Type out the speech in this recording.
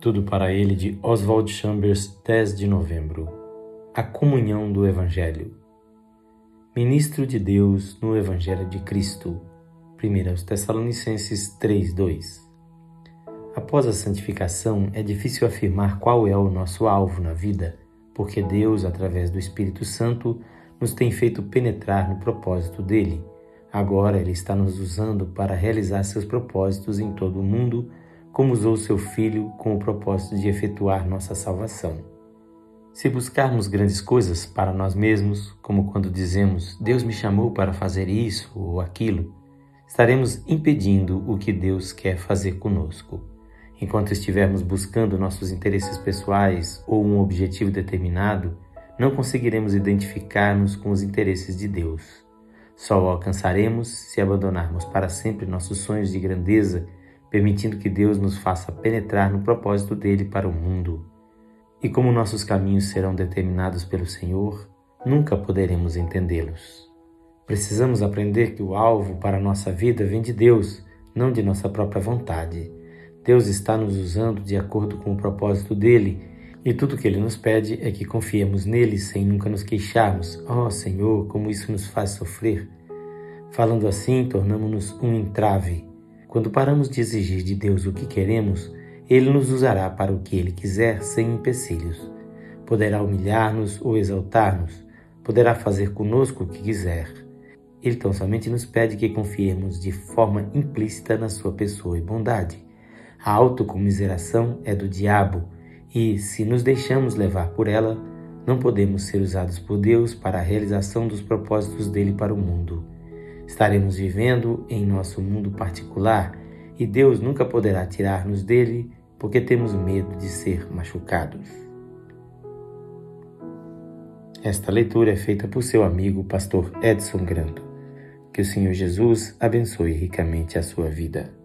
Tudo para ele de Oswald Chambers, 10 de novembro. A comunhão do Evangelho. Ministro de Deus no Evangelho de Cristo. 1 Tessalonicenses 3:2. Após a santificação, é difícil afirmar qual é o nosso alvo na vida, porque Deus, através do Espírito Santo, nos tem feito penetrar no propósito dele. Agora ele está nos usando para realizar seus propósitos em todo o mundo como usou seu Filho com o propósito de efetuar nossa salvação. Se buscarmos grandes coisas para nós mesmos, como quando dizemos Deus me chamou para fazer isso ou aquilo, estaremos impedindo o que Deus quer fazer conosco. Enquanto estivermos buscando nossos interesses pessoais ou um objetivo determinado, não conseguiremos identificar-nos com os interesses de Deus. Só o alcançaremos se abandonarmos para sempre nossos sonhos de grandeza permitindo que Deus nos faça penetrar no propósito dele para o mundo. E como nossos caminhos serão determinados pelo Senhor, nunca poderemos entendê-los. Precisamos aprender que o alvo para a nossa vida vem de Deus, não de nossa própria vontade. Deus está nos usando de acordo com o propósito dele, e tudo que ele nos pede é que confiemos nele sem nunca nos queixarmos. Oh Senhor, como isso nos faz sofrer! Falando assim, tornamos-nos um entrave quando paramos de exigir de Deus o que queremos, Ele nos usará para o que Ele quiser sem empecilhos. Poderá humilhar-nos ou exaltar-nos, poderá fazer conosco o que quiser. Ele tão somente nos pede que confiemos de forma implícita na Sua pessoa e bondade. A autocomiseração é do diabo e, se nos deixamos levar por ela, não podemos ser usados por Deus para a realização dos propósitos dele para o mundo. Estaremos vivendo em nosso mundo particular e Deus nunca poderá tirar-nos dele porque temos medo de ser machucados. Esta leitura é feita por seu amigo, pastor Edson Grando. Que o Senhor Jesus abençoe ricamente a sua vida.